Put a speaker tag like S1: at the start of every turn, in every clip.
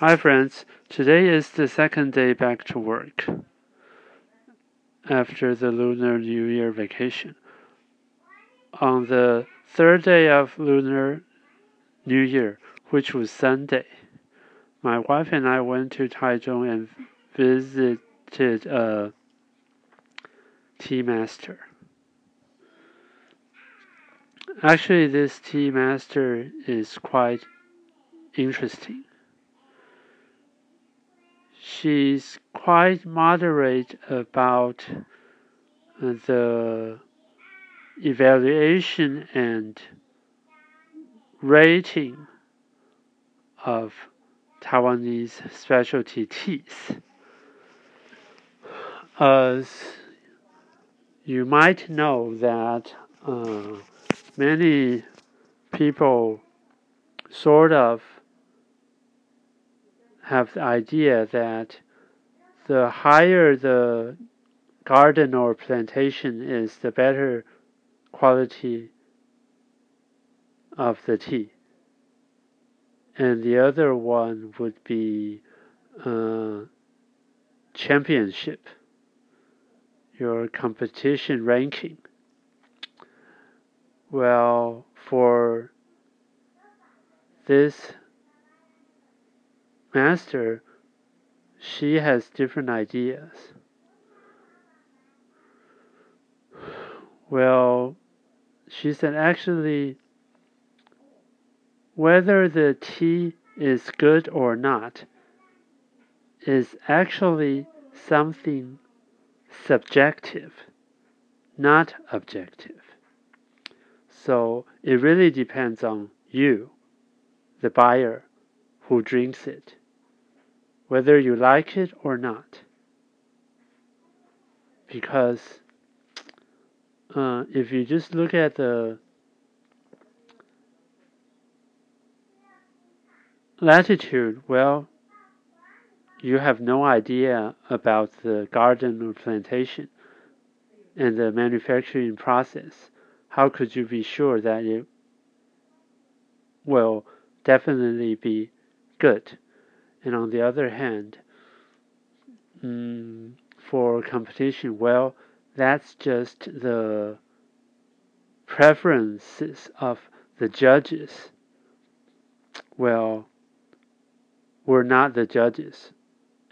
S1: Hi, friends. Today is the second day back to work after the Lunar New Year vacation. On the third day of Lunar New Year, which was Sunday, my wife and I went to Taichung and visited a tea master. Actually, this tea master is quite interesting. She's quite moderate about the evaluation and rating of Taiwanese specialty teas. As you might know that uh, many people sort of have the idea that the higher the garden or plantation is, the better quality of the tea. And the other one would be uh, championship, your competition ranking. Well, for this master, she has different ideas. Well, she said actually, whether the tea is good or not is actually something subjective, not objective. So it really depends on you, the buyer who drinks it, whether you like it or not. Because uh, if you just look at the latitude, well, you have no idea about the garden or plantation and the manufacturing process how could you be sure that it will definitely be good? And on the other hand, mm, for competition, well, that's just the preferences of the judges. Well, we're not the judges,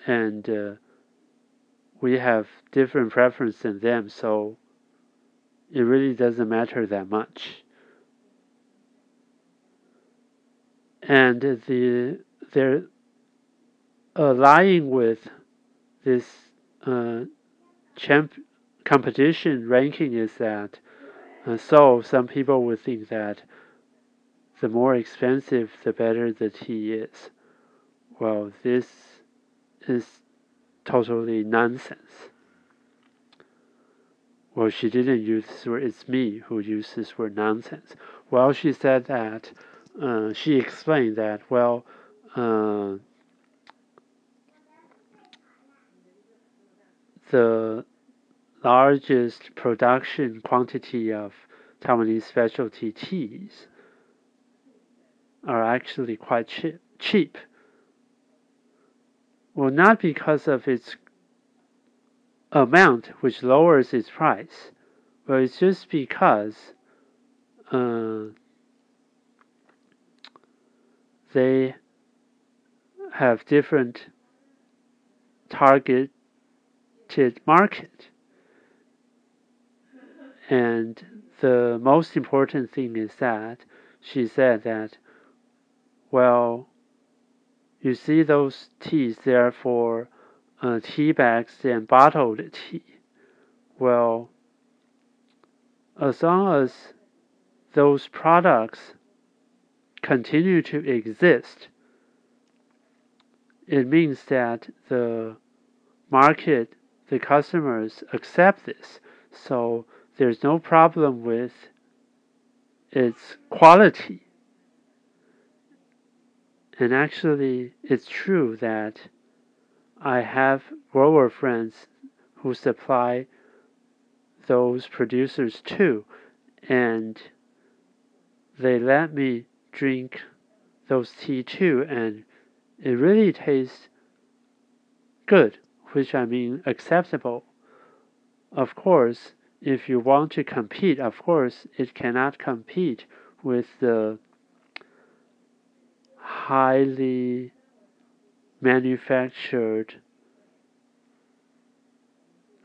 S1: and uh, we have different preferences than them, so it really doesn't matter that much. And the they're aligning with this uh, champ competition ranking is that uh, so some people would think that the more expensive the better the tea is. Well, this is totally nonsense. Well, she didn't use this word. It's me who used this word nonsense. Well, she said that, uh, she explained that, well, uh, the largest production quantity of Taiwanese specialty teas are actually quite cheap. Well, not because of its amount which lowers its price, but it's just because uh, they have different market. And the most important thing is that she said that, well, you see those teas, they are for uh, tea bags and bottled tea. Well, as long as those products continue to exist, it means that the market, the customers accept this. So there's no problem with its quality. And actually, it's true that I have grower friends who supply those producers too, and they let me drink those tea too, and it really tastes good, which I mean acceptable. Of course, if you want to compete, of course, it cannot compete with the highly manufactured,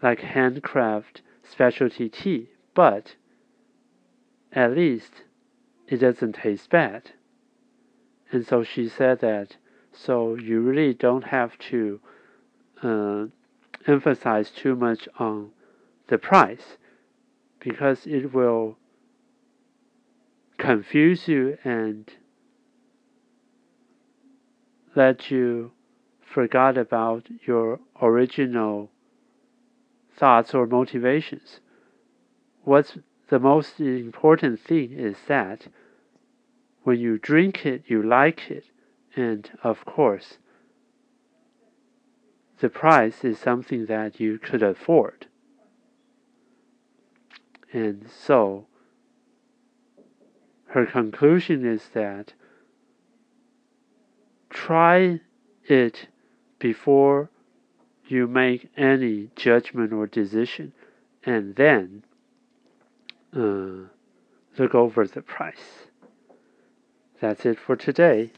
S1: like handcraft specialty tea, but at least it doesn't taste bad. And so she said that, so you really don't have to uh, emphasize too much on the price because it will confuse you and let you forget about your original thoughts or motivations. What's the most important thing is that when you drink it, you like it, and of course, the price is something that you could afford. And so, her conclusion is that try it before you make any judgment or decision, and then uh, look over the price. That's it for today.